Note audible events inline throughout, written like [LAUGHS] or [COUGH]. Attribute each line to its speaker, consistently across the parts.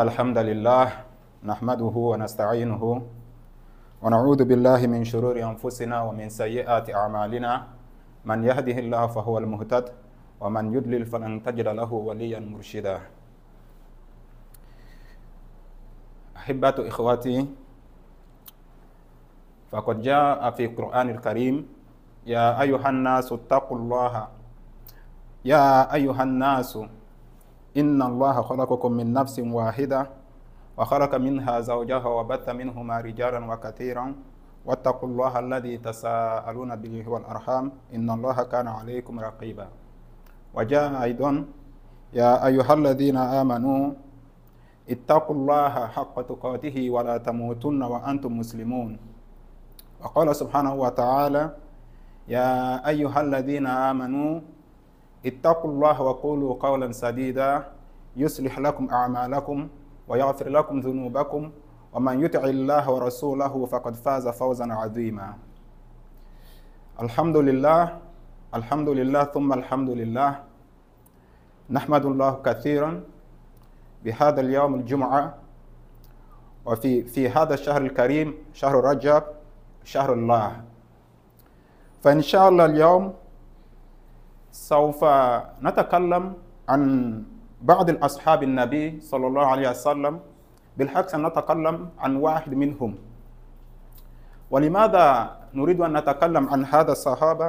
Speaker 1: الحمد لله نحمده ونستعينه ونعوذ بالله من شرور أنفسنا ومن سيئات أعمالنا. من يهده الله فهو المهتد ومن يضلل فلن تجد له وليا مرشدا. أحبة إخواتي فقد جاء في القرآن الكريم يا أيها الناس اتقوا الله. يا أيها الناس إن الله خلقكم من نفس واحدة وخلق منها زوجها وبث منهما رجالا وكثيرا واتقوا الله الذي تساءلون به والأرحام إن الله كان عليكم رقيبا وجاء أيضا يا أيها الذين آمنوا اتقوا الله حق تقاته ولا تموتن وأنتم مسلمون. وقال سبحانه وتعالى يا أيها الذين آمنوا اتقوا الله وقولوا قولا سديدا يصلح لكم أعمالكم ويغفر لكم ذنوبكم ومن يطع الله ورسوله فقد فاز فوزا عظيما. الحمد لله الحمد لله ثم الحمد لله. نحمد الله كثيرا بهذا اليوم الجمعة وفي في هذا الشهر الكريم شهر رجب شهر الله. فإن شاء الله اليوم سوف نتكلم عن بعض الأصحاب النبي صلى الله عليه وسلم. بالحق سنتكلم عن واحد منهم. ولماذا نريد أن نتكلم عن هذا الصحابة؟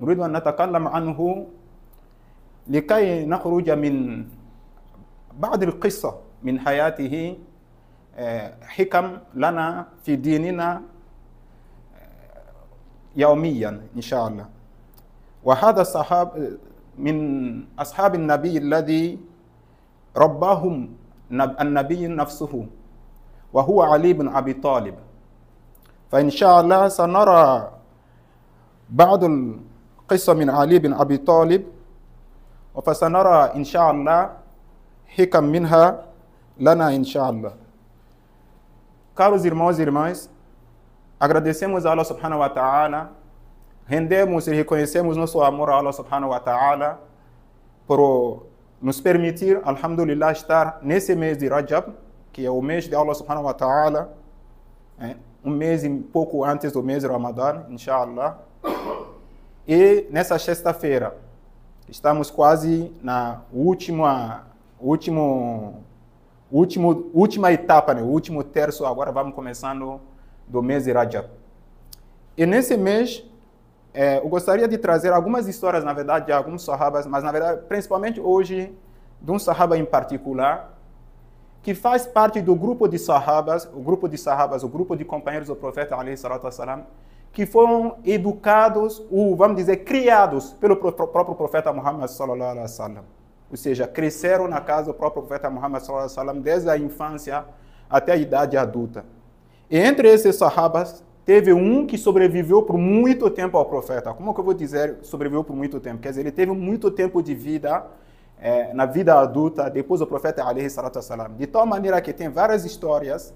Speaker 1: نريد أن نتكلم عنه لكي نخرج من بعض القصة من حياته. حكم لنا في ديننا يوميا إن شاء الله. وهذا الصحاب من أصحاب النبي الذي رباهم النبي نفسه وهو علي بن أبي طالب. فإن شاء الله سنرى بعض القصة من علي بن أبي طالب وفسنرى إن شاء الله حكم منها لنا إن شاء الله. Caros irmãos e irmãs, agradecemos a Allah subhanahu wa ta'ala rendemos e reconhecemos nosso amor a Allah subhanahu wa ta'ala por nos permitir, alhamdulillah, estar nesse mês de Rajab, que é o mês de Allah subhanahu wa ta'ala, é, um mês pouco antes do mês de Ramadan, inshallah. E nessa sexta-feira, estamos quase na última, último, último, última etapa, né? o último terço, agora vamos começando do mês de Rajab. E nesse mês, é, eu gostaria de trazer algumas histórias, na verdade, de alguns sahabas, mas, na verdade, principalmente hoje, de um sahaba em particular, que faz parte do grupo de sahabas, o grupo de sahabas, o grupo de companheiros do profeta, والسلام, que foram educados, ou, vamos dizer, criados pelo próprio profeta Muhammad, sallallahu alaihi wasallam. Ou seja, cresceram na casa do próprio profeta Muhammad, sallallahu alaihi wasallam, desde a infância até a idade adulta. E entre esses sahabas, teve um que sobreviveu por muito tempo ao profeta. Como que eu vou dizer sobreviveu por muito tempo? Quer dizer, ele teve muito tempo de vida é, na vida adulta depois do profeta alaihi salatu wassalam. De tal maneira que tem várias histórias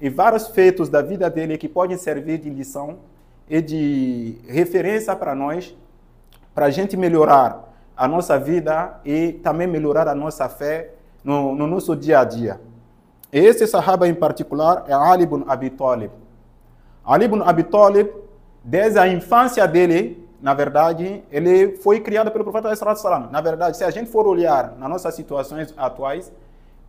Speaker 1: e vários feitos da vida dele que podem servir de lição e de referência para nós, para a gente melhorar a nossa vida e também melhorar a nossa fé no, no nosso dia a dia. E esse sahaba em particular é Ali ibn Abi Talib. Ali ibn Abi Talib, desde a infância dele, na verdade, ele foi criado pelo profeta sallallahu Na verdade, se a gente for olhar nas nossas situações atuais,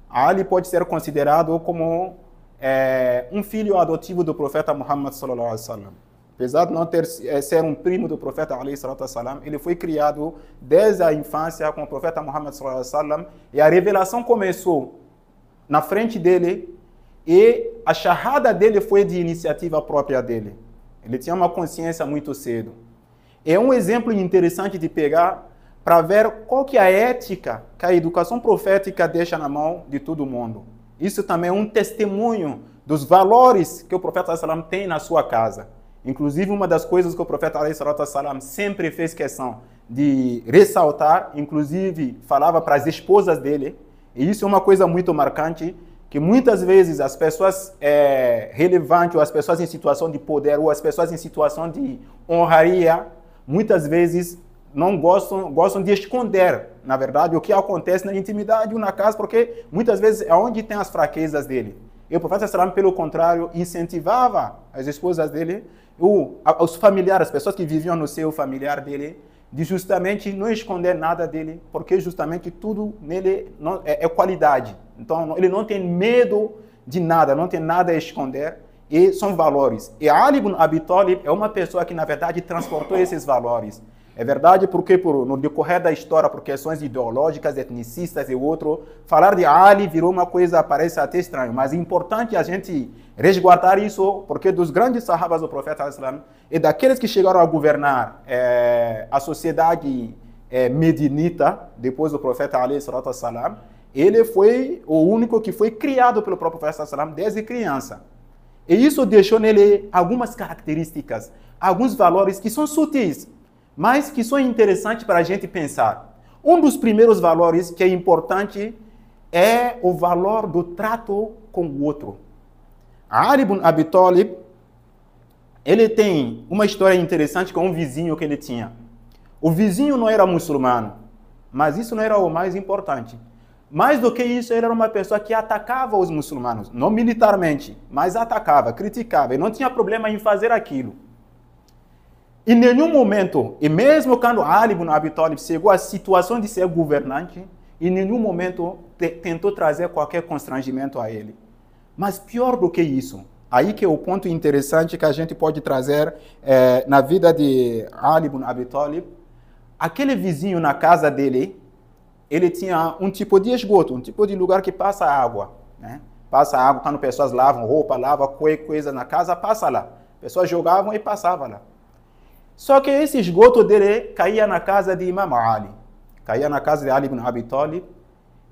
Speaker 1: Ali pode ser considerado como é, um filho adotivo do profeta Muhammad sallallahu alaihi wasallam. Apesar de não ter é, ser um primo do profeta alaihi wasallam, ele foi criado desde a infância com o profeta Muhammad sallallahu alaihi wasallam e a revelação começou na frente dele e a charrada dele foi de iniciativa própria dele. Ele tinha uma consciência muito cedo. É um exemplo interessante de pegar para ver qual que é a ética que a educação profética deixa na mão de todo mundo. Isso também é um testemunho dos valores que o profeta sallam tem na sua casa. Inclusive, uma das coisas que o profeta sallam sempre fez questão de ressaltar, inclusive falava para as esposas dele, e isso é uma coisa muito marcante, que muitas vezes as pessoas é, relevantes, ou as pessoas em situação de poder, ou as pessoas em situação de honraria, muitas vezes não gostam, gostam de esconder, na verdade, o que acontece na intimidade ou na casa, porque muitas vezes é onde tem as fraquezas dele. E o profeta Salam, pelo contrário, incentivava as esposas dele, ou os familiares, as pessoas que viviam no seu familiar dele, de justamente não esconder nada dele, porque justamente tudo nele não, é, é qualidade. Então, ele não tem medo de nada, não tem nada a esconder e são valores. E Ali ibn Abi Talib é uma pessoa que, na verdade, transportou esses valores. É verdade porque por, no decorrer da história, por questões ideológicas, etnicistas e outro, falar de Ali virou uma coisa, parece até estranho, mas é importante a gente resguardar isso, porque dos grandes sahabas do profeta Islam e daqueles que chegaram a governar é, a sociedade é, medinita, depois do profeta Ali salam, ele foi o único que foi criado pelo próprio profeta salam desde criança. E isso deixou nele algumas características, alguns valores que são sutis, mas que são interessantes para a gente pensar. Um dos primeiros valores que é importante é o valor do trato com o outro. Ali ibn Abi Talib, ele tem uma história interessante com um vizinho que ele tinha. O vizinho não era muçulmano, mas isso não era o mais importante. Mais do que isso, ele era uma pessoa que atacava os muçulmanos, não militarmente, mas atacava, criticava, e não tinha problema em fazer aquilo. Em nenhum momento, e mesmo quando Ali ibn Abi Talib chegou à situação de ser governante, em nenhum momento tentou trazer qualquer constrangimento a ele. Mas pior do que isso, aí que é o ponto interessante que a gente pode trazer é, na vida de Ali ibn Abi Talib, aquele vizinho na casa dele, ele tinha um tipo de esgoto, um tipo de lugar que passa água. Né? Passa água, quando pessoas lavam roupa, lavam coisa na casa, passa lá. Pessoas jogavam e passavam lá. Só que esse esgoto dele caía na casa de Imam Ali. Caía na casa de Ali ibn Abi Talib.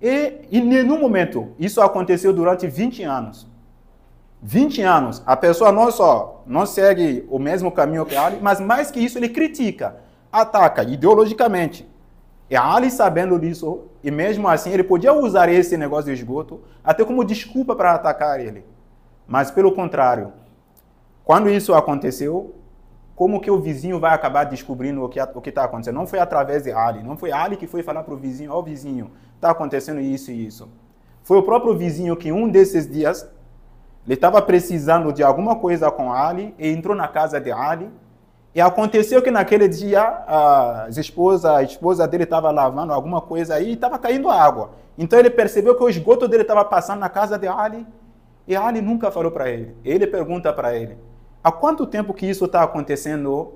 Speaker 1: E em nenhum momento, isso aconteceu durante 20 anos. 20 anos, a pessoa não só não segue o mesmo caminho que Ali, mas mais que isso, ele critica, ataca ideologicamente. E Ali sabendo disso, e mesmo assim, ele podia usar esse negócio de esgoto até como desculpa para atacar ele. Mas pelo contrário, quando isso aconteceu, como que o vizinho vai acabar descobrindo o que o está acontecendo? Não foi através de Ali, não foi Ali que foi falar para o vizinho, ó oh, vizinho, está acontecendo isso e isso. Foi o próprio vizinho que um desses dias, ele estava precisando de alguma coisa com Ali e entrou na casa de Ali e aconteceu que naquele dia a esposa, a esposa dele estava lavando alguma coisa aí e estava caindo água. Então ele percebeu que o esgoto dele estava passando na casa de Ali e Ali nunca falou para ele. Ele pergunta para ele, Há quanto tempo que isso está acontecendo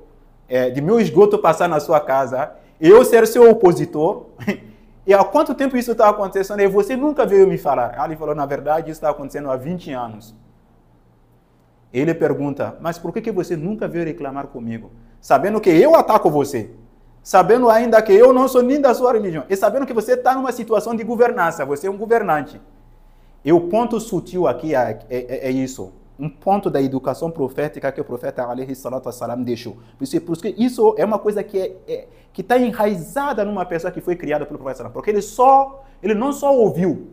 Speaker 1: é, de meu esgoto passar na sua casa, eu ser seu opositor? [LAUGHS] e há quanto tempo isso está acontecendo e você nunca veio me falar? ele falou, na verdade, isso está acontecendo há 20 anos. Ele pergunta, mas por que, que você nunca veio reclamar comigo? Sabendo que eu ataco você. Sabendo ainda que eu não sou nem da sua religião. E sabendo que você está numa situação de governança, você é um governante. E o ponto sutil aqui é, é, é isso um ponto da educação profética que o profeta alaihi salatu wassalam deixou. Por isso, porque isso é uma coisa que é, é que está enraizada numa pessoa que foi criada pelo profeta porque ele só ele não só ouviu,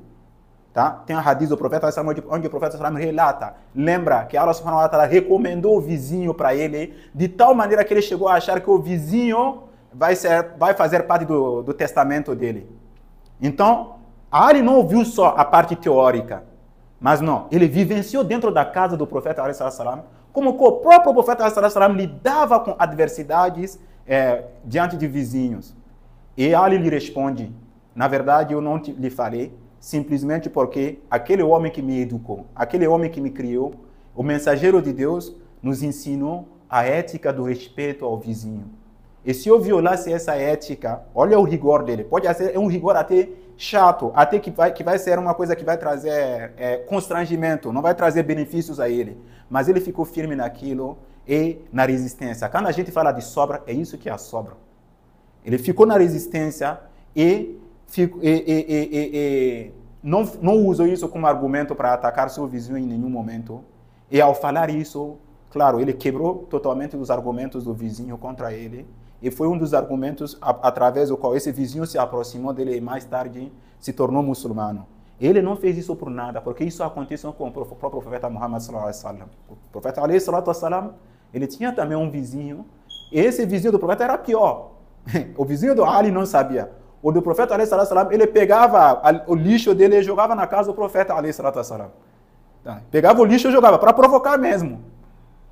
Speaker 1: tá? Tem a hadith do profeta onde, o profeta relata, lembra que Allah subhanahu wa ta'ala recomendou o vizinho para ele de tal maneira que ele chegou a achar que o vizinho vai ser vai fazer parte do, do testamento dele. Então, Ali não ouviu só a parte teórica, mas não, ele vivenciou dentro da casa do profeta salam, como o próprio profeta salam lidava com adversidades é, diante de vizinhos. E Ali lhe responde: Na verdade, eu não te, lhe falei, simplesmente porque aquele homem que me educou, aquele homem que me criou, o mensageiro de Deus, nos ensinou a ética do respeito ao vizinho. E se eu violasse essa ética, olha o rigor dele, pode ser um rigor até chato, até que vai, que vai ser uma coisa que vai trazer é, constrangimento, não vai trazer benefícios a ele. Mas ele ficou firme naquilo e na resistência. Quando a gente fala de sobra, é isso que é a sobra. Ele ficou na resistência e, fico, e, e, e não, não isso como argumento para atacar seu vizinho em nenhum momento. E ao falar isso, claro, ele quebrou totalmente os argumentos do vizinho contra ele e foi um dos argumentos a, através do qual esse vizinho se aproximou dele e mais tarde se tornou muçulmano. Ele não fez isso por nada, porque isso aconteceu com o próprio profeta Muhammad sallallahu. O profeta salatu wasallam, ele tinha também um vizinho, e esse vizinho do profeta era pior. [LAUGHS] o vizinho do Ali não sabia. O do profeta salam, ele pegava o lixo dele e jogava na casa do profeta salam. Tá? Pegava o lixo e jogava, para provocar mesmo.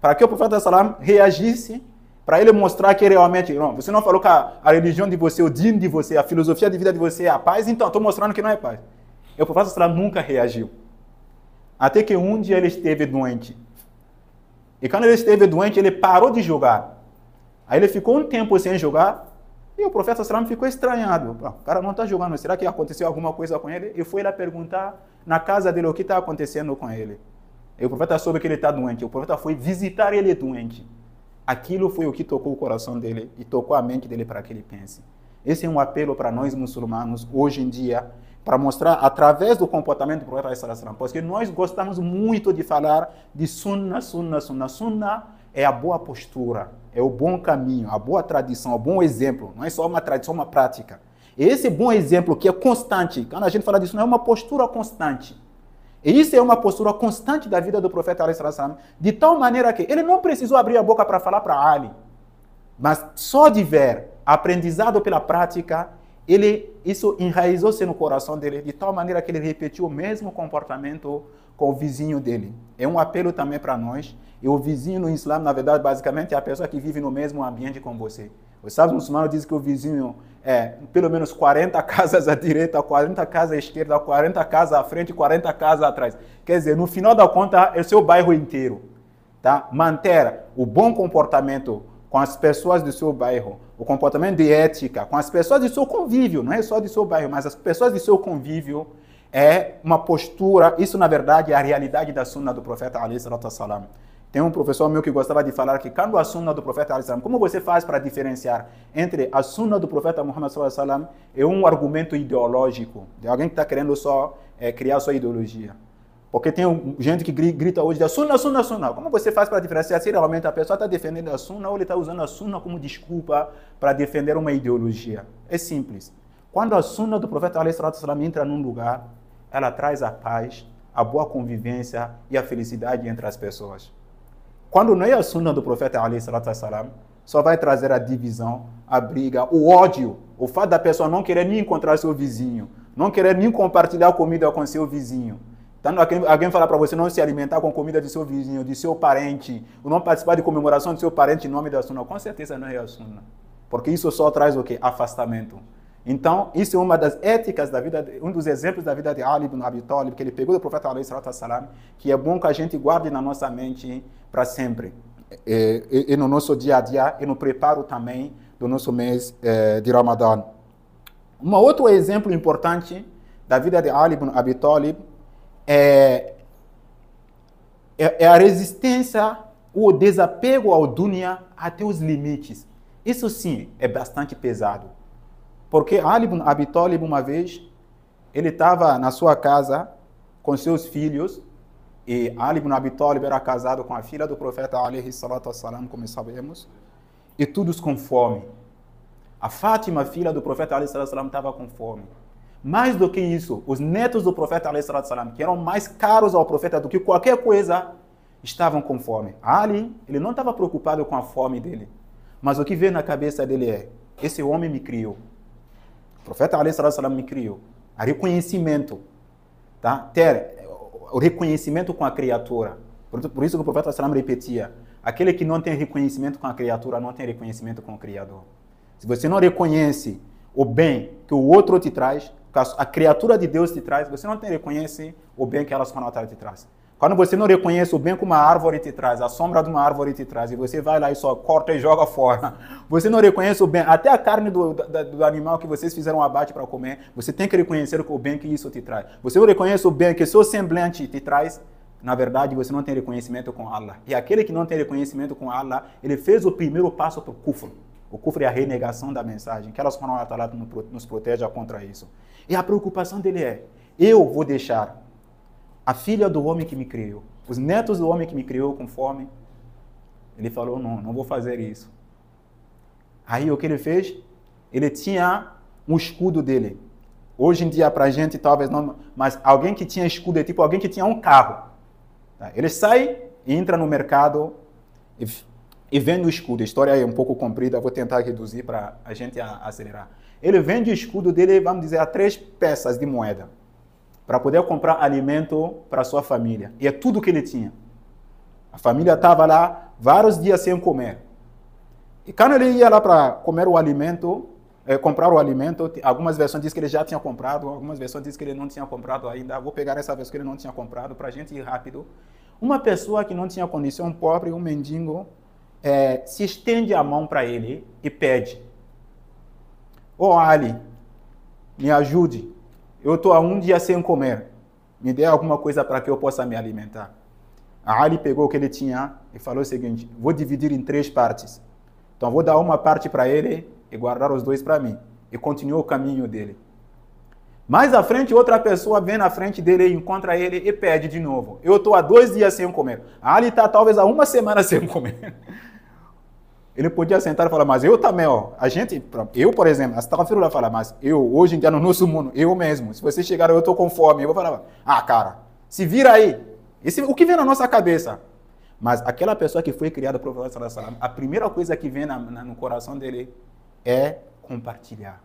Speaker 1: Para que o profeta salam reagisse, para ele mostrar que realmente, não, você não falou que a, a religião de você, o dino de você, a filosofia de vida de você é a paz, então estou mostrando que não é paz. E o profeta salam nunca reagiu. Até que um dia ele esteve doente. E quando ele esteve doente, ele parou de jogar. Aí ele ficou um tempo sem jogar, e o profeta Salam ficou estranhado. O cara não está jogando, será que aconteceu alguma coisa com ele? E foi lá perguntar na casa dele o que está acontecendo com ele. E o profeta soube que ele está doente. O profeta foi visitar ele doente. Aquilo foi o que tocou o coração dele e tocou a mente dele para que ele pense. Esse é um apelo para nós muçulmanos hoje em dia, para mostrar através do comportamento do profeta Salam. Porque nós gostamos muito de falar de sunna, sunna, sunna. Sunna é a boa postura, é o bom caminho, a boa tradição, o bom exemplo. Não é só uma tradição, uma prática. Esse bom exemplo que é constante, quando a gente fala disso, não é uma postura constante. E isso é uma postura constante da vida do profeta salam, de tal maneira que ele não precisou abrir a boca para falar para Ali, mas só de ver aprendizado pela prática, ele isso enraizou-se no coração dele de tal maneira que ele repetiu o mesmo comportamento com o vizinho dele. É um apelo também para nós. E o vizinho no Islã, na verdade, basicamente é a pessoa que vive no mesmo ambiente com você. Os sábios muçulmanos dizem que o vizinho é pelo menos 40 [LAUGHS] casas à direita, 40 casas à esquerda, 40 casas à frente, 40 casas atrás. Quer dizer, no final da conta, é o seu bairro inteiro. Tá? Manter o bom comportamento com as pessoas do seu bairro, o comportamento de ética com as pessoas do seu convívio, não é só do seu bairro, mas as pessoas do seu convívio, é uma postura, isso na verdade é a realidade da sunna do profeta Ali salam. Tem um professor meu que gostava de falar que quando a sunna do profeta Ali como você faz para diferenciar entre a sunna do profeta Muhammad salam e um argumento ideológico de alguém que está querendo só é, criar sua ideologia? Porque tem gente que grita hoje da sunna, sunna, sunna. Como você faz para diferenciar se realmente a pessoa está defendendo a sunna ou ele está usando a sunna como desculpa para defender uma ideologia? É simples. Quando a sunna do profeta Ali entra num lugar, ela traz a paz, a boa convivência e a felicidade entre as pessoas. Quando não é a sunna do profeta Ali salam, só vai trazer a divisão, a briga, o ódio, o fato da pessoa não querer nem encontrar seu vizinho, não querer nem compartilhar comida com seu vizinho. Então, alguém falar para você não se alimentar com comida de seu vizinho, de seu parente, ou não participar de comemoração de seu parente em nome da sunna, com certeza não é a sunna. Porque isso só traz o quê? Afastamento. Então, isso é uma das éticas da vida, um dos exemplos da vida de Ali ibn Abi Talib, que ele pegou do profeta Ali salam, que é bom que a gente guarde na nossa mente para sempre. E, e, e, no nosso dia a dia, e no preparo também do nosso mês eh, de Ramadã. Um outro exemplo importante da vida de Ali ibn Abi Talib é, é, é a resistência, o desapego ao dunya até os limites. Isso sim é bastante pesado. Porque Ali ibn Abi Talib, uma vez, ele estava na sua casa com seus filhos, e Ali ibn Abi Talib era casado com a filha do profeta alaihi como sabemos, e todos com fome. A Fátima, filha do profeta alaihi estava com fome. Mais do que isso, os netos do profeta alaihi que eram mais caros ao profeta do que qualquer coisa, estavam com fome. Ali, ele não estava preocupado com a fome dele, mas o que veio na cabeça dele é: esse homem me criou. O profeta salam me criou. A reconhecimento, tá? Ter o reconhecimento com a criatura. Por, isso que o profeta salam repetia: aquele que não tem reconhecimento com a criatura não tem reconhecimento com o Criador. Se você não reconhece o bem que o outro te traz, a criatura de Deus te traz, você não tem reconhece o bem que ela te traz. Quando você não reconhece o bem que uma árvore te traz, a sombra de uma árvore te traz, e você vai lá e só corta e joga [LAUGHS] fora, você não reconhece o bem, até a carne do, do, animal que vocês fizeram abate para comer, você tem que reconhecer o bem que isso te traz. Você não reconhece o bem que seu semblante te traz, na verdade você não tem reconhecimento com Allah. E aquele que não tem reconhecimento com Allah, ele fez o primeiro passo para o kufr. O kufr é a renegação da mensagem. Que Allah nos proteja contra isso. E a preocupação dele é, eu vou deixar a filha do homem que me criou, os netos do homem que me criou com fome. Ele falou: Não, não vou fazer isso. Aí o que ele fez? Ele tinha um escudo dele. Hoje em dia, para a gente, talvez não, mas alguém que tinha escudo é tipo alguém que tinha um carro. Tá? Ele sai entra no mercado e e vende o escudo. A história é um pouco comprida, vou tentar reduzir para a gente acelerar. Ele vende o escudo dele, vamos dizer, a três peças de moeda para poder comprar alimento para sua família. E é tudo que ele tinha. A família estava lá vários dias sem comer. E quando ele ia lá para comer o alimento, é, comprar o alimento, algumas versões dizem que ele já tinha comprado, algumas versões dizem que ele não tinha comprado ainda. Vou pegar essa versão que ele não tinha comprado para a gente ir rápido. Uma pessoa que não tinha condição pobre, um mendigo, é, se estende a mão para ele e pede: Ô oh, Ali, me ajude. Eu estou há um dia sem comer. Me dê alguma coisa para que eu possa me alimentar. A Ali pegou o que ele tinha e falou o seguinte: Vou dividir em três partes. Então vou dar uma parte para ele e guardar os dois para mim. E continuou o caminho dele. Mais à frente, outra pessoa vem na frente dele, encontra ele e pede de novo. Eu estou há dois dias sem comer. A Ali está talvez há uma semana [LAUGHS] sem comer. Ele podia sentar e falar, mas eu também, ó, a gente, eu, por exemplo, a falar, mas eu, hoje em dia, no nosso mundo, eu mesmo, se você chegar, eu estou com fome, eu vou falar, ah, cara, se vira aí. Esse, o que vem na nossa cabeça? Mas aquela pessoa que foi criada por profeta Sallallahu a primeira coisa que vem na, na, no coração dele é compartilhar.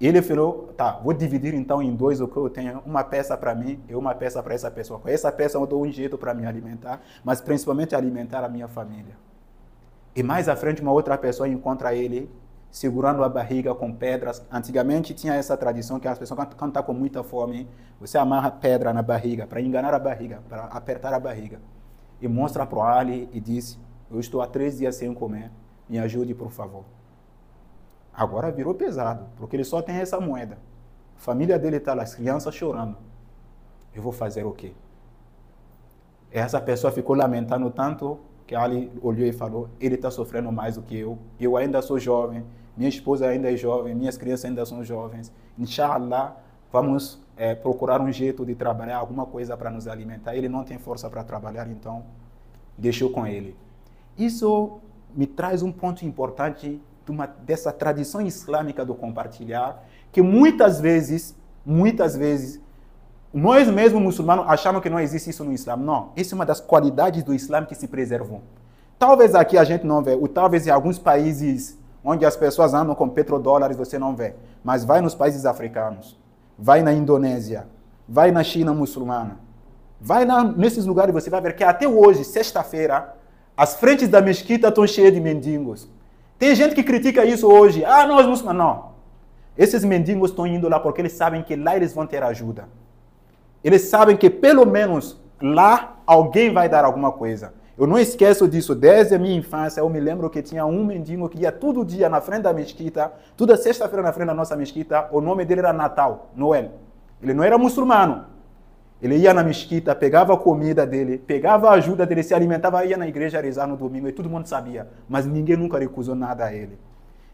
Speaker 1: Ele falou, tá, vou dividir então em dois o que eu tenho, uma peça para mim e uma peça para essa pessoa. Com essa peça eu dou um jeito para me alimentar, mas principalmente alimentar a minha família. E mais à frente, uma outra pessoa encontra ele segurando a barriga com pedras. Antigamente tinha essa tradição que as pessoas, quando estão tá com muita fome, você amarra pedra na barriga para enganar a barriga, para apertar a barriga. E mostra para o Ali e diz: Eu estou há três dias sem comer, me ajude, por favor. Agora virou pesado, porque ele só tem essa moeda. A família dele está lá, as crianças chorando. Eu vou fazer o quê? Essa pessoa ficou lamentando tanto que Ali olhou e falou: ele está sofrendo mais do que eu. Eu ainda sou jovem, minha esposa ainda é jovem, minhas crianças ainda são jovens. Inshallah, vamos é, procurar um jeito de trabalhar alguma coisa para nos alimentar. Ele não tem força para trabalhar, então deixou com ele. Isso me traz um ponto importante de uma, dessa tradição islâmica do compartilhar, que muitas vezes, muitas vezes, nós mesmos muçulmanos achamos que não existe isso no Islã. Não, isso é uma das qualidades do Islã que se preservam. Talvez aqui a gente não vê, ou talvez em alguns países onde as pessoas andam com petrodólares você não vê. Mas vai nos países africanos, vai na Indonésia, vai na China muçulmana, vai na, nesses lugares você vai ver que até hoje, sexta-feira, as frentes da mesquita estão cheias de mendigos. Tem gente que critica isso hoje. Ah, nós muçulmanos. Não. Esses mendigos estão indo lá porque eles sabem que lá eles vão ter ajuda. Eles sabem que pelo menos lá alguém vai dar alguma coisa. Eu não esqueço disso. Desde a minha infância, eu me lembro que tinha um mendigo que ia todo dia na frente da mesquita, toda sexta-feira na frente da nossa mesquita. O nome dele era Natal, Noel. Ele não era muçulmano. Ele ia na mesquita, pegava a comida dele, pegava a ajuda dele, se alimentava, ia na igreja rezar no domingo e todo mundo sabia. Mas ninguém nunca recusou nada a ele.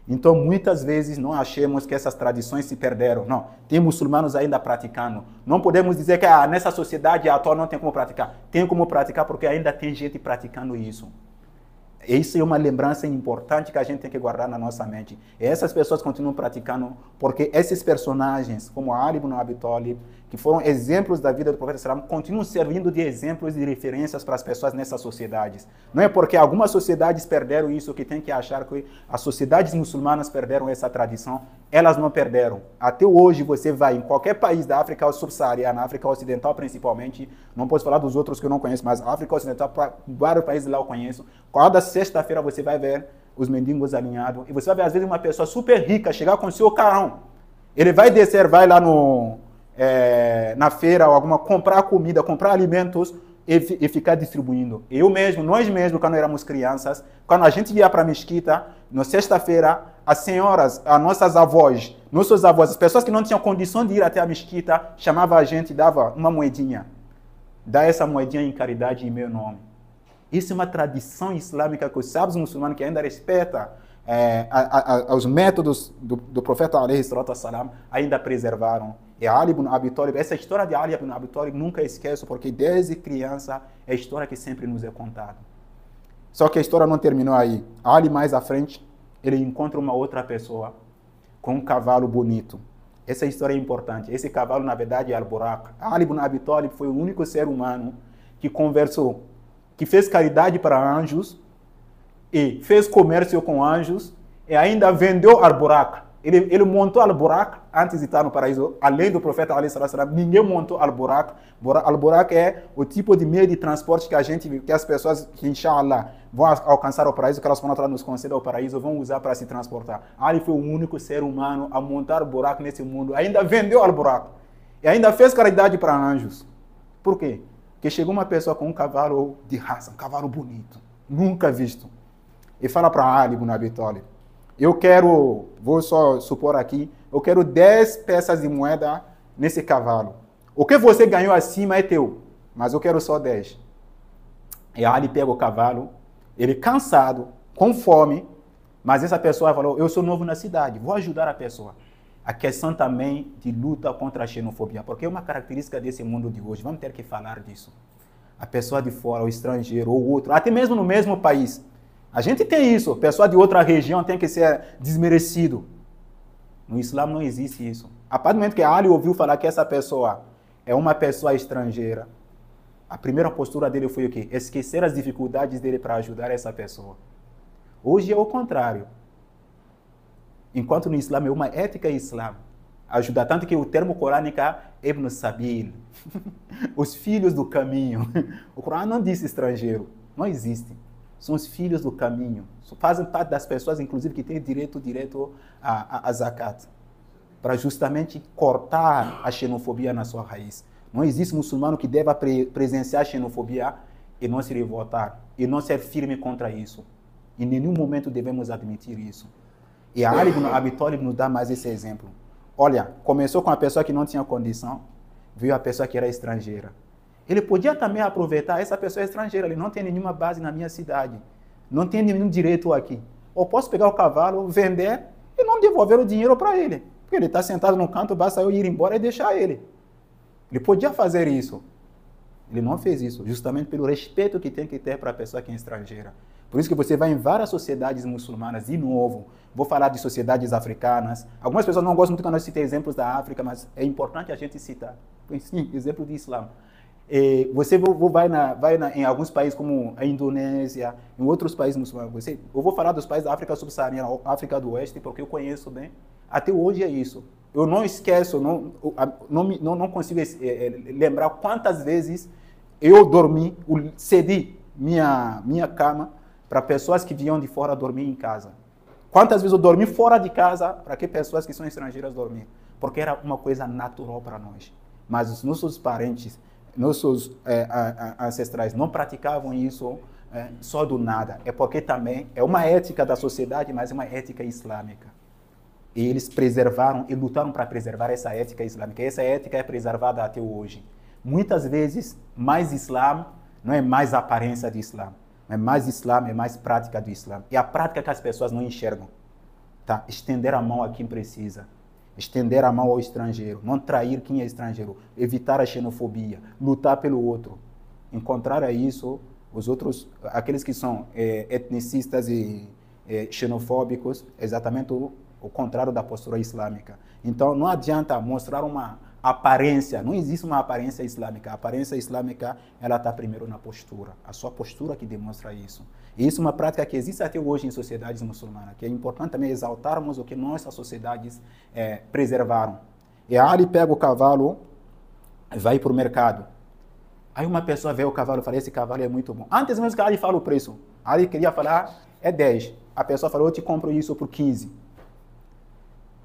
Speaker 1: Então, muitas vezes, não achemos que essas tradições se perderam. Não, tem muçulmanos ainda praticando. Não podemos dizer que ah, nessa sociedade atual não tem como praticar. Tem como praticar porque ainda tem gente praticando isso. Isso é uma lembrança importante que a gente tem que guardar na nossa mente. E essas pessoas continuam praticando porque esses personagens, como Ali ibn Abi Talib, que foram exemplos da vida do profeta Salam, continuam servindo de exemplos e de referências para as pessoas nessas sociedades. Não é porque algumas sociedades perderam isso que tem que achar que as sociedades muçulmanas perderam essa tradição. Elas não perderam. Até hoje você vai em qualquer país da África subsaariana, África Ocidental principalmente, não posso falar dos outros que eu não conheço, mas África Ocidental, vários países lá eu conheço. Cada sexta-feira você vai ver os mendigos alinhados e você vai ver às vezes uma pessoa super rica chegar com seu carrão. Ele vai descer, vai lá no é, na feira ou alguma, comprar comida, comprar alimentos e, e, ficar distribuindo. Eu mesmo, nós mesmos, quando éramos crianças, quando a gente ia para a mesquita, na sexta-feira, as senhoras, as nossas avós, nossos avós, as pessoas que não tinham condição de ir até a mesquita, chamavam a gente, dava uma moedinha. Dá essa moedinha em caridade em meu nome. Isso é uma tradição islâmica que os sábios muçulmanos que ainda respeitam é, a, a, os métodos do, do profeta salam ainda preservaram. E Ali ibn Abi Talib, essa história de Ali ibn Abi Talib nunca esqueço, porque desde criança é a história que sempre nos é contada. Só que a história não terminou aí. Ali mais à frente, ele encontra uma outra pessoa com um cavalo bonito. Essa história é importante. Esse cavalo, na verdade, é Al-Buraq. Ali ibn Abi Talib foi o único ser humano que conversou, que fez caridade para anjos e fez comércio com anjos e ainda vendeu al-Buraq. Ele, ele montou al-Buraq antes de estar no paraíso. Além do profeta Ali salam, ninguém montou al-Buraq. Al-Buraq é o tipo de meio de transporte que a gente, que as pessoas que inshallah vão alcançar o paraíso, que Allah nos conceda o paraíso, vão usar para se transportar. Ali foi o único ser humano a montar al-Buraq nesse mundo. Ainda vendeu al-Buraq. E ainda fez caridade para anjos. Por quê? Porque chegou uma pessoa com um cavalo de raça, um cavalo bonito, nunca visto. E fala para Ali ibn Abi eu quero, vou só supor aqui, eu quero 10 peças de moeda nesse cavalo. O que você ganhou acima é teu, mas eu quero só 10. E Ali pega o cavalo, ele cansado, com fome, mas essa pessoa falou, eu sou novo na cidade, vou ajudar a pessoa a questão também de luta contra a xenofobia, porque é uma característica desse mundo de hoje. Vamos ter que falar disso. A pessoa de fora, o estrangeiro ou outro, até mesmo no mesmo país. A gente tem isso. Pessoa de outra região tem que ser desmerecido. No Islã não existe isso. A partir do momento que Ali ouviu falar que essa pessoa é uma pessoa estrangeira, a primeira postura dele foi o quê? Esquecer as dificuldades dele para ajudar essa pessoa. Hoje é o contrário. Enquanto no Islã é uma ética Islã. Ajuda tanto que o termo corânico é Ibn Sabil, [LAUGHS] os filhos do caminho. [LAUGHS] O Corão não diz estrangeiro, não existe. São os filhos do caminho. Fazem parte das pessoas, inclusive, que têm direito, direito a, a, a zakat. Para justamente cortar a xenofobia na sua raiz. Não existe muçulmano que deva pre presenciar a xenofobia e não se revoltar. E não ser firme contra isso. Em nenhum momento devemos admitir isso. E a Ali ibn Abi nos dá mais esse exemplo. Olha, começou com a pessoa que não tinha condição, viu a pessoa que era estrangeira. Ele podia também aproveitar, essa pessoa é estrangeira, ele não tem nenhuma base na minha cidade, não tem nenhum direito aqui. Ou posso pegar o cavalo, vender e não devolver o dinheiro para ele. Porque ele está sentado no canto, basta eu ir embora e deixar ele. Ele podia fazer isso. Ele não fez isso, justamente pelo respeito que tem que ter para a pessoa que é estrangeira. Por isso que você vai em várias sociedades muçulmanas, de novo, vou falar de sociedades africanas. Algumas pessoas não gostam muito quando eu citei exemplos da África, mas é importante a gente citar. Sim, exemplo do Islã. E você vai, na, vai na, em alguns países como a Indonésia, em outros países muçulmanos. Você, eu vou falar dos países da África subsaariana, África do Oeste, porque eu conheço bem. Até hoje é isso. Eu não esqueço, não, não, não, consigo é, lembrar quantas vezes eu dormi, cedi minha, minha cama para pessoas que vinham de fora dormir em casa. Quantas vezes eu dormi fora de casa para que pessoas que são estrangeiras dormir? Porque era uma coisa natural para nós. Mas os nossos parentes, nossos é, ancestrais não praticavam isso é, só do nada. É porque também é uma ética da sociedade, mas é uma ética islâmica. E eles preservaram e lutaram para preservar essa ética islâmica. E essa ética é preservada até hoje. Muitas vezes, mais Islã não é mais aparência de Islã é mais Islã, é mais prática do Islã. É a prática que as pessoas não enxergam. Tá? Estender a mão a quem precisa. Estender a mão ao estrangeiro. Não trair quem é estrangeiro. Evitar a xenofobia. Lutar pelo outro. Encontrar a isso os outros, aqueles que são é, etnicistas e é, xenofóbicos, exatamente o, o contrário da postura islâmica. Então, não adianta mostrar uma aparência, não existe uma aparência islâmica. A aparência islâmica, ela está primeiro na postura. A sua postura que demonstra isso. E isso é uma prática que existe até hoje em sociedades muçulmanas, que é importante também exaltarmos o que nossas sociedades é, preservaram. E Ali pega o cavalo vai para o mercado. Aí uma pessoa vê o cavalo e fala, esse cavalo é muito bom. Antes mesmo que Ali fale o preço, Ali queria falar, é 10. A pessoa falou, eu te compro isso por 15.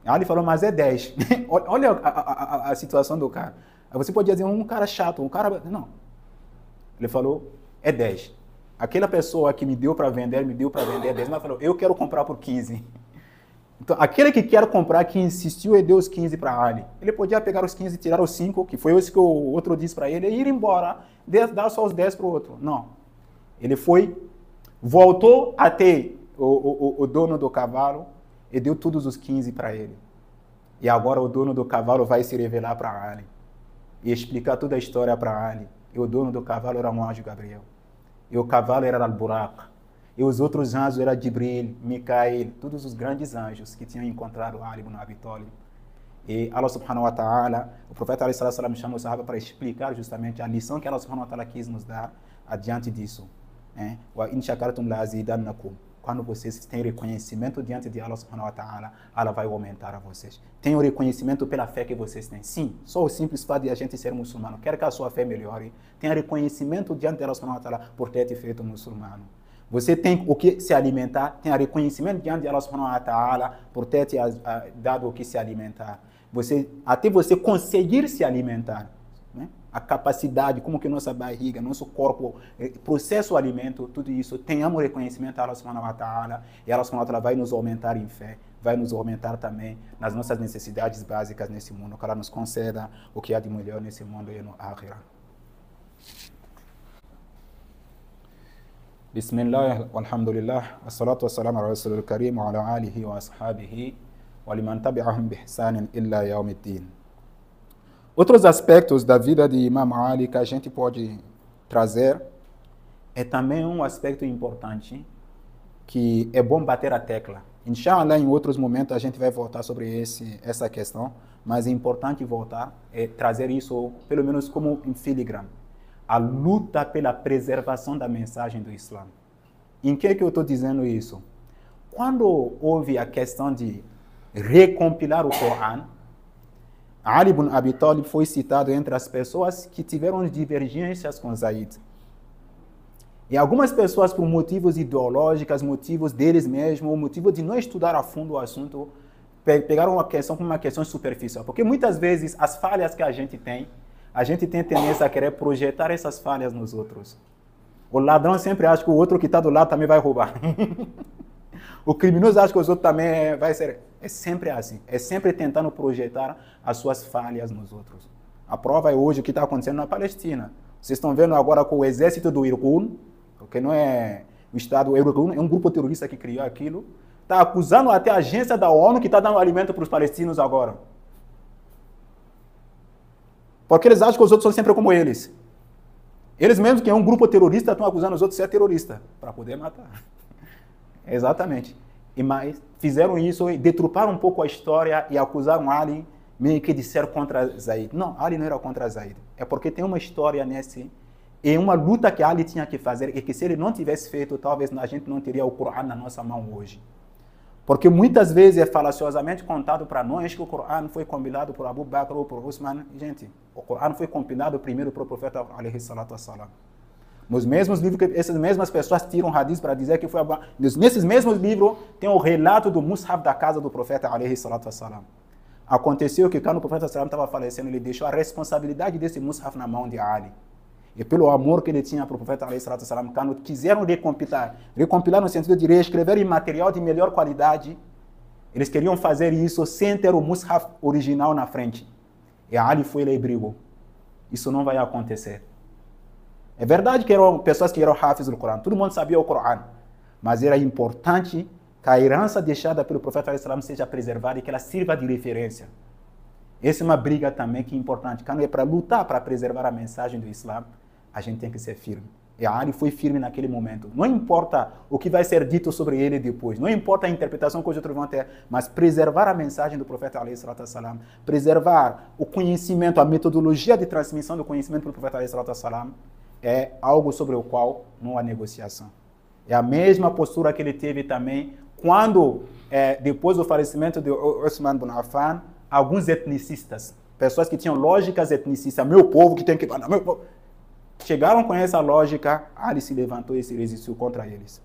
Speaker 1: Aí ele falou, mas é 10. [LAUGHS] Olha a, a, a, situação do cara. Você pode dizer, um cara chato, um cara. Não. Ele falou, é 10. Aquela pessoa que me deu para vender, me deu para vender 10, mas falou, eu quero comprar por 15. [LAUGHS] Então, aquele que quer comprar, que insistiu e deu os 15 para Ali. Ele podia pegar os 15 e tirar os 5, que foi isso que o outro disse para ele, e ir embora, dar só os 10 para o outro. Não. Ele foi, voltou até o, o, o dono do cavalo, e deu todos os 15 para ele. E agora o dono do cavalo vai se revelar para Ali e explicar toda a história para Ali. E o dono do cavalo era um anjo Gabriel. E o cavalo era Al-Buraq. E os outros anjos eram Jibril, Mikael, todos os grandes anjos que tinham encontrado Ali no Abi E Allah subhanahu wa ta'ala, o profeta Ali alaihi chamou o sahaba para explicar justamente a lição que Allah subhanahu wa ta'ala quis nos dar adiante disso. Wa la azidannakum Quando vocês têm reconhecimento diante de Allah subhanahu wa ta'ala, Allah vai aumentar a vocês. O reconhecimento pela fé que vocês têm. Sim, só o simples fato de a gente ser muçulmano. Quer que a sua fé melhore, tenha reconhecimento diante de Allah subhanahu wa ta'ala por ter te feito muçulmano. Você tem o que se alimentar, tem reconhecimento diante de Allah subhanahu wa ta'ala por ter te dado o que se alimentar. Você, até você conseguir se alimentar a capacidade, como que nossa barriga, nosso corpo eh, processa o alimento, tudo isso, tenhamos reconhecimento a Allah subhanahu wa ta'ala, e Allah subhanahu wa ta'ala vai nos aumentar em fé, vai nos aumentar também nas nossas necessidades básicas nesse mundo, que ela nos conceda o que há de melhor nesse mundo e no akhirah. بسم الله والحمد لله والصلاة والسلام على رسول الكريم وعلى آله وأصحابه ولمن تبعهم بإحسان إلا يوم الدين Outros aspectos da vida de Imam Ali que a gente pode trazer é também um aspecto importante que é bom bater a tecla. Inshallah, em outros momentos a gente vai voltar sobre esse, essa questão, mas é importante voltar e trazer isso, pelo menos como um filigrama. A luta pela preservação da mensagem do Islã. Em que, que eu estou dizendo isso? Quando houve a questão de recompilar o Corão, Ali ibn Abi Talib foi citado entre as pessoas que tiveram divergências com Zaid. E algumas pessoas, por motivos ideológicos, motivos deles mesmos, ou motivo de não estudar a fundo o assunto, pegaram a questão como uma questão superficial. Porque muitas vezes as falhas que a gente tem, a gente tem tendência a querer projetar essas falhas nos outros. O ladrão sempre acha que o outro que está do lado também vai roubar. [LAUGHS] o criminoso acha que os outros também é, vai ser. É sempre assim. É sempre tentando projetar as suas falhas nos outros. A prova é hoje o que está acontecendo na Palestina. Vocês estão vendo agora com o exército do Irgun, que não é o Estado Irgun, é um grupo terrorista que criou aquilo, está acusando até a agência da ONU que está dando alimento para os palestinos agora. Porque eles acham que os outros são sempre como eles. Eles mesmos, que é um grupo terrorista, estão acusando os outros de ser terrorista, para poder matar. Exatamente. E mais, fizeram isso detruparam um pouco a história e acusaram Ali meio que de ser contra Zaid. Não, Ali não era contra Zaid. É porque tem uma história nesse e uma luta que Ali tinha que fazer e que se ele não tivesse feito, talvez a gente não teria o Corão na nossa mão hoje. Porque muitas vezes é falaciosamente contado para nós que o Corão foi compilado por Abu Bakr ou por Usman. Gente, o Corão foi compilado primeiro para o profeta alaihi salatu wassalam. Nos mesmos livros que essas mesmas pessoas tiram hadith para dizer que foi nesses mesmos livros tem o relato do mushaf da casa do profeta alaihi salatu wassalam. Aconteceu que quando o profeta estava falecendo, ele deixou a responsabilidade desse mushaf na mão de Ali. E pelo amor que ele tinha para o profeta alaihi salatu wassalam, quando quiseram recompilar, recompilar no sentido de reescrever em material de melhor qualidade, eles queriam fazer isso sem ter o mushaf original na frente. E Ali foi lá e brigou. Isso não vai acontecer. É verdade que eram pessoas que eram hafiz do Corão, todo mundo sabia o Corão, mas era importante que a herança deixada pelo profeta seja preservada e que ela sirva de referência. Essa é uma briga também que é importante. Quando é para lutar para preservar a mensagem do Islã, a gente tem que ser firme. E Ali foi firme naquele momento. Não importa o que vai ser dito sobre ele depois, não importa a interpretação que os outros vão ter, mas preservar a mensagem do profeta salam, preservar o conhecimento, a metodologia de transmissão do conhecimento do profeta salam, é algo sobre o qual não há negociação. É a mesma postura que ele teve também quando, é, depois do falecimento de Osman bin Affan, alguns etnicistas, pessoas que tinham lógicas etnicistas, meu povo que tem que mandar, meu povo, chegaram com essa lógica, Ali se levantou e se resistiu contra eles.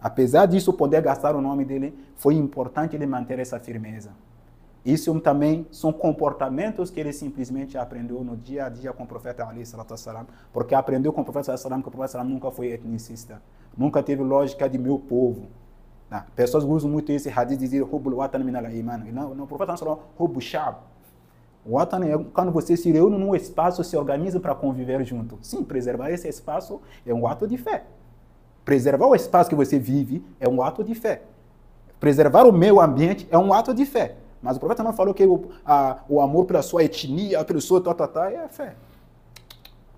Speaker 1: Apesar disso poder gastar o nome dele, foi importante ele manter essa firmeza. Isso também são comportamentos que ele simplesmente aprendeu no dia a dia com o profeta Ali salam, porque aprendeu com o profeta salam que o profeta salam nunca foi etnicista, nunca teve lógica de meu povo. Não. Pessoas usam muito esse hadith de dizer hubul watan min iman. Não, não, o profeta falou hubu shab. Watan é quando você se reúne num espaço, se organiza para conviver junto. Sim, preservar esse espaço é um ato de fé. Preservar o espaço que você vive é um ato de fé. Preservar o meio ambiente é um ato de fé. Mas o profeta não falou que o, a, o amor pela sua etnia, pelo seu tatatá, é fé.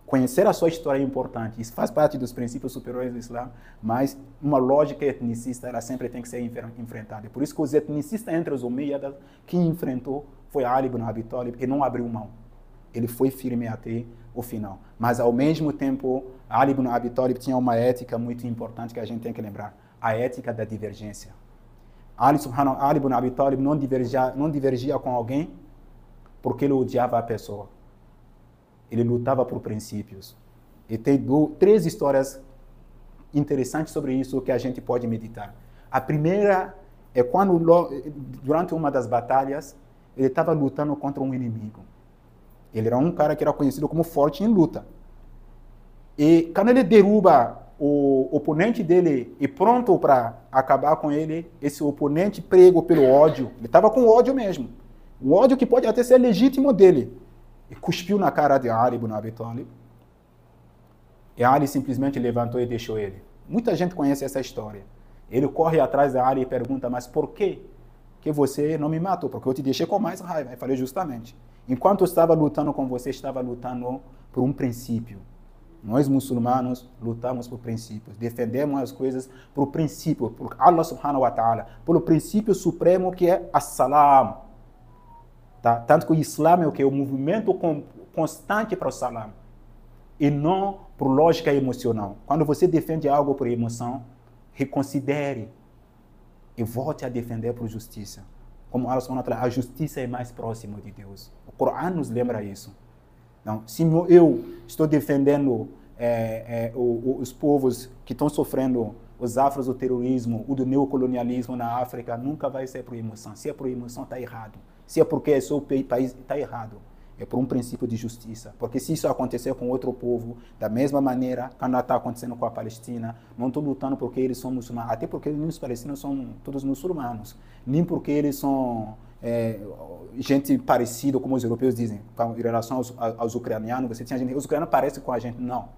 Speaker 1: Conhecer a sua história é importante, isso faz parte dos princípios superiores do Islã, mas uma lógica etnicista ela sempre tem que ser enfrentada. Por isso que os etnicistas entre os Umayyadas, que enfrentou foi Ali ibn Abi Talib e não abriu mão. Ele foi firme até o final. Mas ao mesmo tempo, Ali ibn Abi Talib tinha uma ética muito importante que a gente tem que lembrar. a ética da divergência. Ali, subhanahu, Ali ibn Abi Talib não divergia, não divergia com alguém porque ele odiava a pessoa. Ele lutava por princípios. E tem do, três histórias interessantes sobre isso que a gente pode meditar. A primeira é quando, durante uma das batalhas, ele estava lutando contra um inimigo. Ele era um cara que era conhecido como forte em luta. E quando ele derruba o oponente dele e pronto para acabar com ele, esse oponente prego pelo ódio, ele estava com ódio mesmo. Um ódio que pode até ser legítimo dele. E cuspiu na cara de Ali ibn Abi. E Ali simplesmente levantou e deixou ele. Muita gente conhece essa história. Ele corre atrás de Ali e pergunta, mas por quê que você não me matou? Porque eu te deixei com mais raiva. Eu falei justamente. Enquanto eu estava lutando com você, estava lutando por um princípio. Nós muçulmanos lutamos por princípios, defendemos as coisas por princípio, por Allah subhanahu wa ta'ala, pelo princípio supremo que é as-salam. Tá? Tanto que o Islã é o que? O movimento constante para o salam. E não por lógica emocional. Quando você defende algo por emoção, reconsidere e volte a defender por justiça. Como Allah subhanahu wa ta'ala, a justiça é mais próxima de Deus. O Corão nos lembra isso. Não, se eu estou defendendo é, é, o, os povos que estão sofrendo os afros do terrorismo, o do neocolonialismo na África, nunca vai ser por emoção. Se é por emoção, está errado. Se é porque é seu país, está errado. É por um princípio de justiça. Porque se isso acontecer com outro povo, da mesma maneira, quando está acontecendo com a Palestina, não estou lutando porque eles são muçulmanos, até porque os palestinos são todos muçulmanos, nem porque eles são é, gente parecida, como os europeus dizem, em relação aos, aos ucranianos, você tinha gente, os ucranianos parecem com a gente. Não.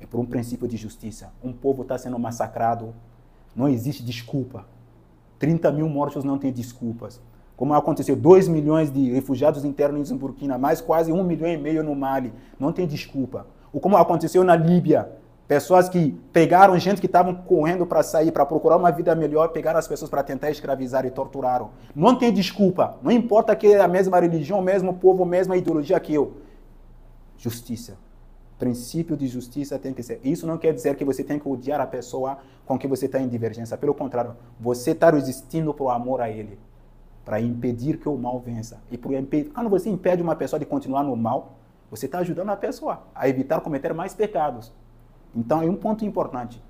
Speaker 1: É por um princípio de justiça. Um povo está sendo massacrado, não existe desculpa. 30 mil mortos não tem desculpas. Como aconteceu, 2 milhões de refugiados internos em Burkina, mais quase 1 milhão e meio no Mali. Não tem desculpa. Ou como aconteceu na Líbia, Pessoas que pegaram gente que estavam correndo para sair, para procurar uma vida melhor, pegaram as pessoas para tentar escravizar e torturaram. Não tem desculpa. Não importa que é a mesma religião, o mesmo povo, a mesma ideologia que eu. Justiça. Princípio de justiça tem que ser. Isso não quer dizer que você tem que odiar a pessoa com que você está em divergência. Pelo contrário, você está resistindo o amor a ele, para impedir que o mal vença. E por impedir, quando você impede uma pessoa de continuar no mal, você está ajudando a pessoa a evitar cometer mais pecados. Então, é um ponto importante.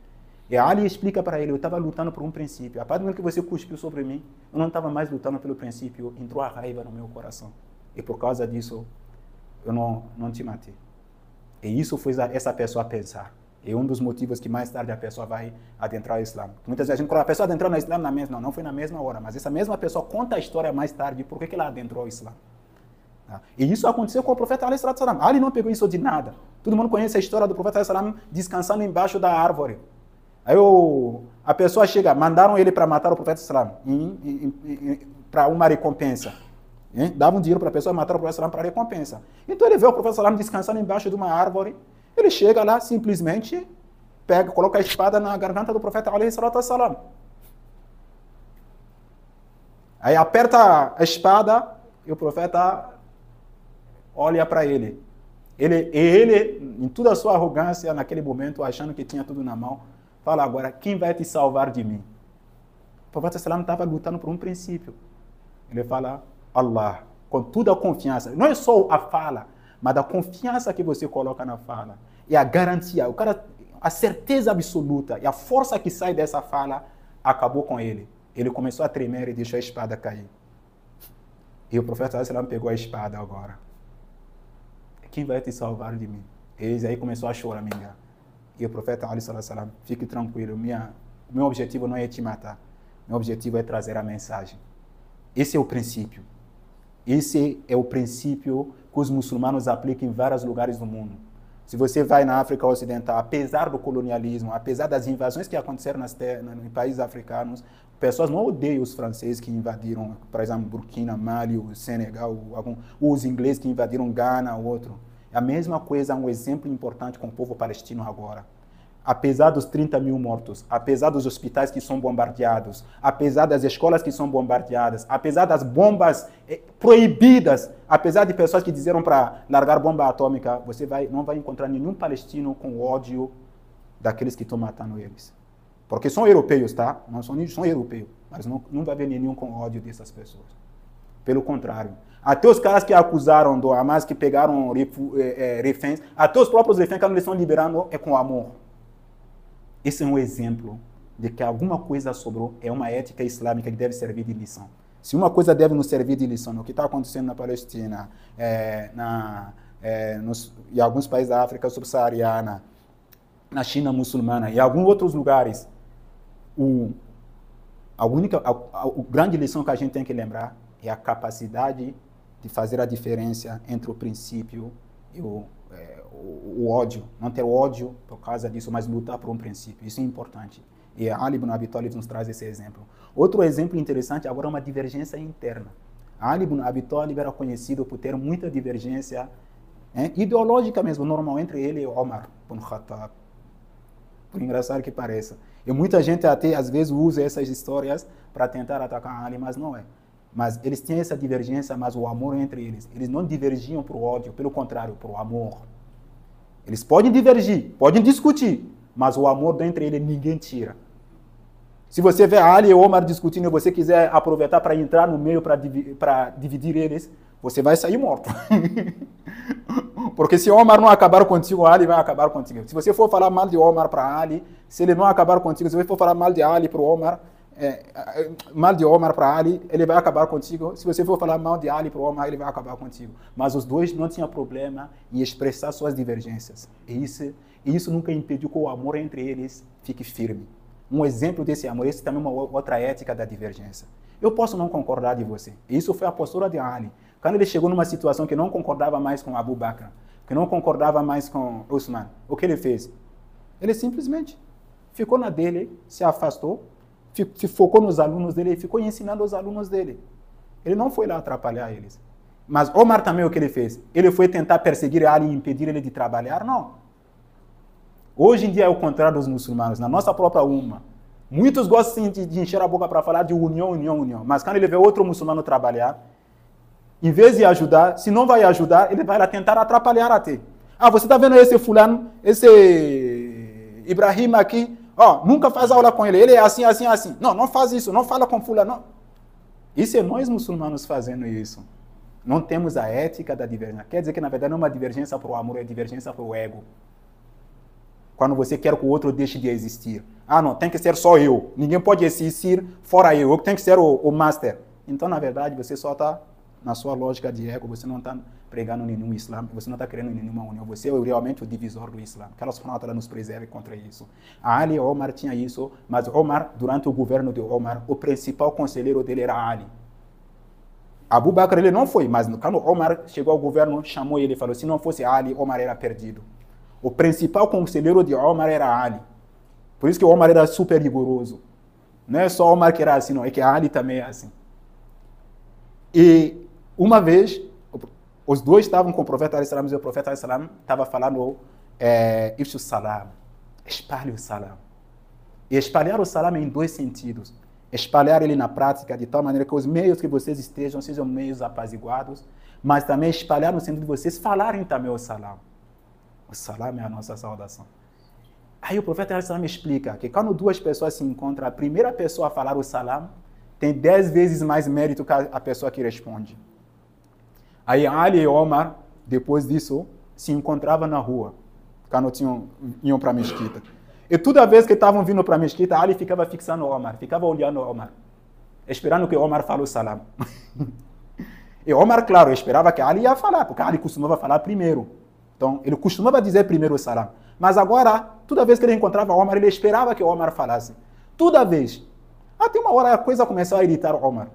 Speaker 1: E Ali explica para ele, eu estava lutando por um princípio. A partir do momento que você cuspiu sobre mim, eu não estava mais lutando pelo princípio, entrou a raiva no meu coração. E por causa disso, eu não, não te matei. E isso fez essa pessoa pensar. É um dos motivos que mais tarde a pessoa vai adentrar o Islã. Muitas vezes a gente quando a pessoa adentrou no Islã na mesma, não, não foi na mesma hora, mas essa mesma pessoa conta a história mais tarde, por que, ela adentrou o Islã. Tá? E isso aconteceu com o profeta Ali Ali não pegou isso de nada. Todo mundo conhece a história do profeta Ali descansando embaixo da árvore. Aí o, a pessoa chega, mandaram ele para matar o profeta Ali para uma recompensa. Hein? Davam dinheiro para a pessoa matar o profeta Ali para recompensa. Então ele vê o profeta Ali descansando embaixo de uma árvore. Ele chega lá, simplesmente pega, coloca a espada na garganta do profeta Ali. Aí aperta a espada e o profeta olha para ele. Ele, ele, em toda a sua arrogância, naquele momento, achando que tinha tudo na mão, fala agora, quem vai te salvar de mim? O profeta Salam estava lutando por um princípio. Ele fala, Allah, com toda a confiança. Não é só a fala, mas a confiança que você coloca na fala. E a garantia, o cara, a certeza absoluta e a força que sai dessa fala acabou com ele. Ele começou a tremer e deixou a espada cair. E o profeta Salam pegou a espada agora quem vai te salvar de mim? Eles aí começou a chorar, minha. E o profeta Ali salam, fique tranquilo, minha, meu objetivo não é te matar. Meu objetivo é trazer a mensagem. Esse é o princípio. Esse é o princípio que os muçulmanos aplicam em vários lugares do mundo. Se você vai na África Ocidental, apesar do colonialismo, apesar das invasões que aconteceram nas em países africanos, pessoas não odeiam os franceses que invadiram, por exemplo, Burkina, Mali, Senegal, algum, os ingleses que invadiram Ghana, outro. É a mesma coisa, um exemplo importante com o povo palestino agora apesar dos 30 mil mortos, apesar dos hospitais que são bombardeados, apesar das escolas que são bombardeadas, apesar das bombas eh, proibidas, apesar de pessoas que disseram para largar bomba atômica, você vai, não vai encontrar nenhum palestino com ódio daqueles que estão matando eles. Porque são europeus, tá? Não são, são europeus. Mas não, não vai haver nenhum com ódio dessas pessoas. Pelo contrário. Até os caras que acusaram do Hamas, que pegaram é, é, reféns, até os próprios reféns, quando eles estão liberando, é com amor. Esse é um exemplo de que alguma coisa sobrou, é uma ética islâmica que deve servir de lição. Se uma coisa deve nos servir de lição, o que está acontecendo na Palestina, é, na, é, nos, em alguns países da África subsaariana, na China muçulmana e alguns outros lugares, o, a única, a, a, a grande lição que a gente tem que lembrar é a capacidade de fazer a diferença entre o princípio e o, o, ódio. Não ter ódio por causa disso, mas lutar por um princípio. Isso é importante. E Ali ibn Abi Talib nos traz esse exemplo. Outro exemplo interessante agora é uma divergência interna. Ali ibn Abi Talib era conhecido por ter muita divergência ideológica mesmo, normal, entre ele e Omar ibn Khattab. Por engraçado que pareça. E muita gente até às vezes usa essas histórias para tentar atacar Ali, mas não é. Mas eles têm essa divergência, mas o amor entre eles. Eles não divergiam para o ódio, pelo contrário, para o amor. Eles podem divergir, podem discutir, mas o amor entre eles ninguém tira. Se você vê Ali e Omar discutindo e você quiser aproveitar para entrar no meio para dividir eles, você vai sair morto. [LAUGHS] Porque se Omar não acabar contigo, Ali vai acabar contigo. Se você for falar mal de Omar para Ali, se ele não acabar contigo, se você for falar mal de Ali para Omar, é, é, mal de Omar para Ali, ele vai acabar contigo. Se você for falar mal de Ali para Omar, ele vai acabar contigo. Mas os dois não tinham problema em expressar suas divergências. E isso, e isso nunca impediu que o amor entre eles fique firme. Um exemplo desse amor, esse também é uma outra ética da divergência. Eu posso não concordar de você. Isso foi a postura de Ali. Quando ele chegou numa situação que não concordava mais com Abu Bakr, que não concordava mais com Usman, o que ele fez? Ele simplesmente ficou na dele, se afastou, se focou nos alunos dele e ficou ensinando os alunos dele. Ele não foi lá atrapalhar eles. Mas Omar também o que ele fez? Ele foi tentar perseguir Ali e impedir ele de trabalhar? Não. Hoje em dia é o contrário dos muçulmanos, na nossa própria umma. Muitos gostam de, de encher a boca para falar de união, união, união. Mas quando ele vê outro muçulmano trabalhar, em vez de ajudar, se não vai ajudar, ele vai lá tentar atrapalhar até. Ah, você está vendo esse fulano, esse Ibrahim aqui, Ó, nunca faz aula com ele. Ele é assim, assim, assim. Não, não faz isso. Não fala com fulano. Isso é nós muçulmanos fazendo isso. Não temos a ética da divergência. Quer dizer que, na verdade, não é uma divergência para o amor, é divergência para o ego. Quando você quer que o outro deixe de existir. Ah, não, tem que ser só eu. Ninguém pode existir fora eu. Eu tenho que ser o, o master. Então, na verdade, você só está na sua lógica de ego, você não está pregando nenhum Islã, você não está querendo nenhuma união, você é realmente o divisor do Islã. Que Allah subhanahu nos preserve contra isso. Ali Omar tinha isso, mas Omar, durante o governo de Omar, o principal conselheiro dele era Ali. Abu Bakr ele não foi, mas quando Omar chegou ao governo, chamou ele e falou: se não fosse Ali, Omar era perdido. O principal conselheiro de Omar era Ali. Por isso que Omar era super rigoroso. Não é só Omar que era assim, não, é que Ali também é assim. E uma vez, os dois estavam com o profeta salam e o profeta salam estava falando é, Ifshu salam, espalhe o salam. E espalhar o salam em dois sentidos. Espalhar ele na prática de tal maneira que os meios que vocês estejam sejam meios apaziguados, mas também espalhar no sentido de vocês falarem também o salam. O salam é a nossa saudação. Aí o profeta salam explica que quando duas pessoas se encontram, a primeira pessoa a falar o salam tem dez vezes mais mérito que a pessoa que responde. Aí Ali e Omar, depois disso, se encontravam na rua, quando tinham, iam para a mesquita. E toda vez que estavam vindo para a mesquita, Ali ficava fixando Omar, ficava olhando Omar, esperando que Omar fale o salam. [LAUGHS] e Omar, claro, esperava que Ali ia falar, porque Ali costumava falar primeiro. Então, ele costumava dizer primeiro o salam. Mas agora, toda vez que ele encontrava Omar, ele esperava que Omar falasse. Toda vez. Até uma hora a coisa começou a irritar Omar.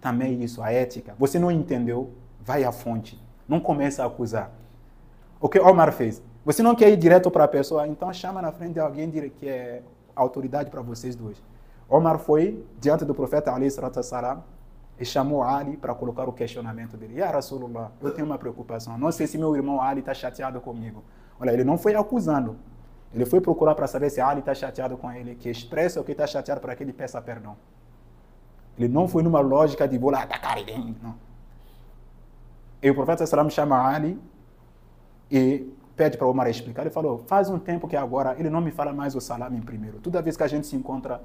Speaker 1: Também isso, a ética. Você não entendeu? Vai à fonte. Não comece a acusar. O que Omar fez? Você não quer ir direto para a pessoa, então chama na frente de alguém que é autoridade para vocês dois. Omar foi diante do profeta Ali salam e chamou Ali para colocar o questionamento dele. Ya Rasulullah, eu tenho uma preocupação. Não sei se meu irmão Ali está chateado comigo. Olha, ele não foi acusando. Ele foi procurar para saber se Ali está chateado com ele, que expressa o que está chateado para que ele peça perdão. Ele não foi numa lógica de vou lá atacar ele. Não. E o profeta Salam chama Ali e pede para Omar explicar. Ele falou: faz um tempo que agora ele não me fala mais o salam em primeiro. Toda vez que a gente se encontra,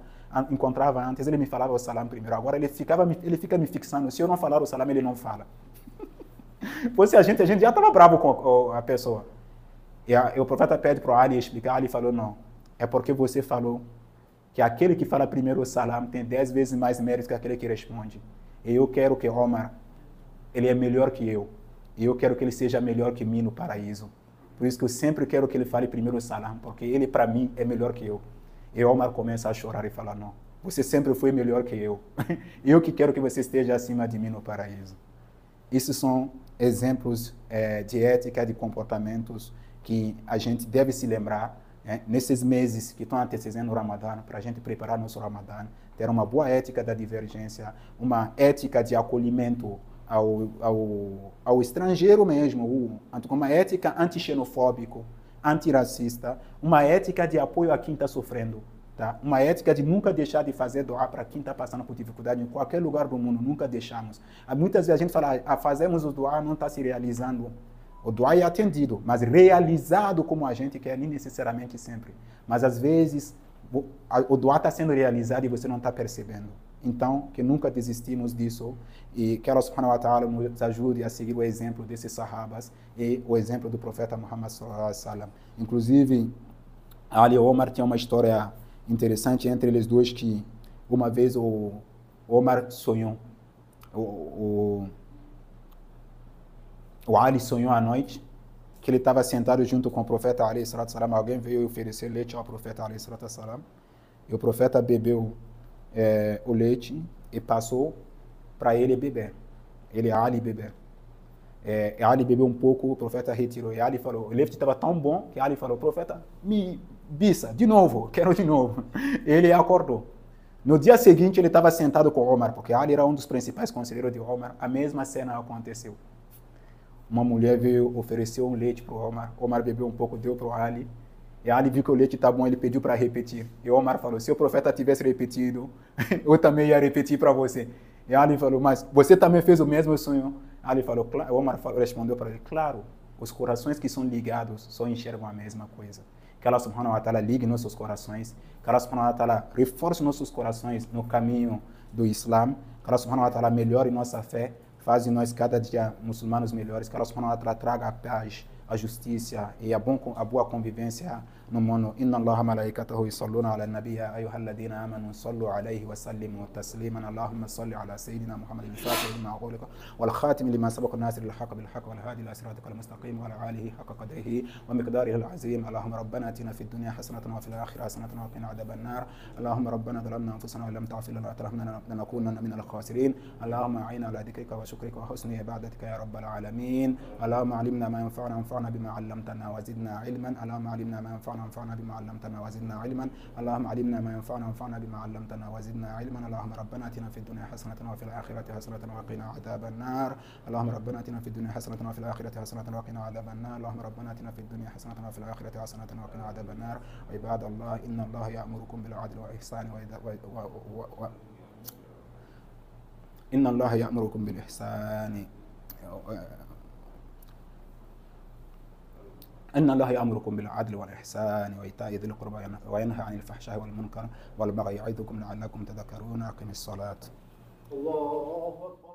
Speaker 1: encontrava antes, ele me falava o salam primeiro. Agora ele, ficava, ele fica me fixando. Se eu não falar o salam, ele não fala. [LAUGHS] Pois a gente, a gente já estava bravo com a pessoa. E, a, e o profeta pede para Ali explicar. Ali falou: não, é porque você falou que aquele que fala primeiro o salam tem dez vezes mais mérito que aquele que responde. E eu quero que Omar, ele é melhor que eu. E eu quero que ele seja melhor que mim no paraíso. Por isso que eu sempre quero que ele fale primeiro o salam, porque ele para mim é melhor que eu. E Omar começa a chorar e fala: Não, você sempre foi melhor que eu. [LAUGHS] eu que quero que você esteja acima de mim no paraíso. Esses são exemplos é, de ética, de comportamentos que a gente deve se lembrar é, nesses meses que estão antecedendo o Ramadã, para a gente preparar nosso Ramadã, ter uma boa ética da divergência, uma ética de acolhimento ao, ao, ao estrangeiro mesmo, uma ética anti-xenofóbico, antirracista, uma ética de apoio a quem está sofrendo. Tá? Uma ética de nunca deixar de fazer doar para quem está passando por dificuldade em qualquer lugar do mundo, nunca deixamos. Muitas vezes a gente fala, ah, fazemos o doar, não está se realizando. O doar é atendido, mas realizado como a gente quer, nem necessariamente sempre. Mas às vezes o doar está sendo realizado e você não está percebendo. Então, que nunca desistimos disso e que Allah subhanahu wa ta'ala nos ajude a seguir o exemplo desses sahabas e o exemplo do profeta Muhammad sallallahu alaihi wasallam. Inclusive, Ali e Omar tinha uma história interessante entre eles dois que uma vez o Omar sonhou, o, o, o Ali sonhou à noite que ele estava sentado junto com o profeta Ali salam. Alguém veio oferecer leite ao profeta Ali salam. E o profeta bebeu é, o leite e passou para ele beber. Ele, Ali, beber. É, Ali bebeu um pouco, o profeta retirou. E Ali falou, o leite estava tão bom que Ali falou, profeta, me bisa, de novo, [LAUGHS] quero de novo. Ele acordou. No dia seguinte, ele estava sentado com Omar, porque Ali era um dos principais conselheiros de Omar. A mesma cena aconteceu. Uma mulher veio, ofereceu um leite para Omar. Omar bebeu um pouco, deu para Ali. E Ali viu que o leite está bom, ele pediu para repetir. E Omar falou: se o profeta tivesse repetido, [LAUGHS] eu também ia repetir para você. E Ali falou: mas você também fez o mesmo sonho? Ali falou: claro. Omar falou, respondeu para ele: claro, os corações que são ligados só enxergam a mesma coisa. Que Allah subhanahu wa ta'ala ligue nossos corações, que Allah subhanahu wa ta'ala reforce nossos corações no caminho do Islã, que Allah subhanahu wa ta'ala melhore nossa fé, faz de nós cada dia muçulmanos melhores, que Allah subhanahu wa ta'ala traga a paz, a justiça e a, bom, a boa convivência نمونو. إن الله ملائكته يصلون على النبي يا أيها الذين آمنوا صلوا عليه وسلموا تسليما. اللهم صل على سيدنا محمد الفاتح لما أغلق والخاتم لما سبق الناس للحق بالحق والهادي إلى صراطك المستقيم وعلى آله حق قدره ومقداره العظيم. اللهم ربنا آتنا في الدنيا حسنة وفي الآخرة حسنة وقنا عذاب النار. اللهم ربنا ظلمنا أنفسنا ولم لم تغفر لنا وترحمنا لنكونن من الخاسرين. اللهم أعنا على ذكرك وشكرك وحسن عبادتك يا رب العالمين. اللهم علمنا ما ينفعنا وانفعنا بما علمتنا وزدنا علما. اللهم علمنا ما ينفعنا yanfa'una وانفعنا بما علمتنا وزدنا علما. اللهم علمنا ما ينفعنا وانفعنا بما علمتنا وزدنا علما. اللهم ربنا اتنا في الدنيا حسنة وفي الآخرة حسنة وقنا عذاب النار. اللهم ربنا اتنا في الدنيا حسنة وفي الآخرة حسنة وقنا عذاب النار. اللهم ربنا اتنا في الدنيا حسنة وفي الآخرة حسنة وقنا عذاب النار. عباد الله إن الله يأمركم بالعدل والإحسان واذا و و و و إن الله يأمركم بالإحسان. إن الله يأمركم بالعدل والإحسان وإيتاء ذي القربى وينهى عن الفحشاء والمنكر والبغي يعظكم لعلكم تذكرون. أقم الصلاة.
Speaker 2: الله أكبر.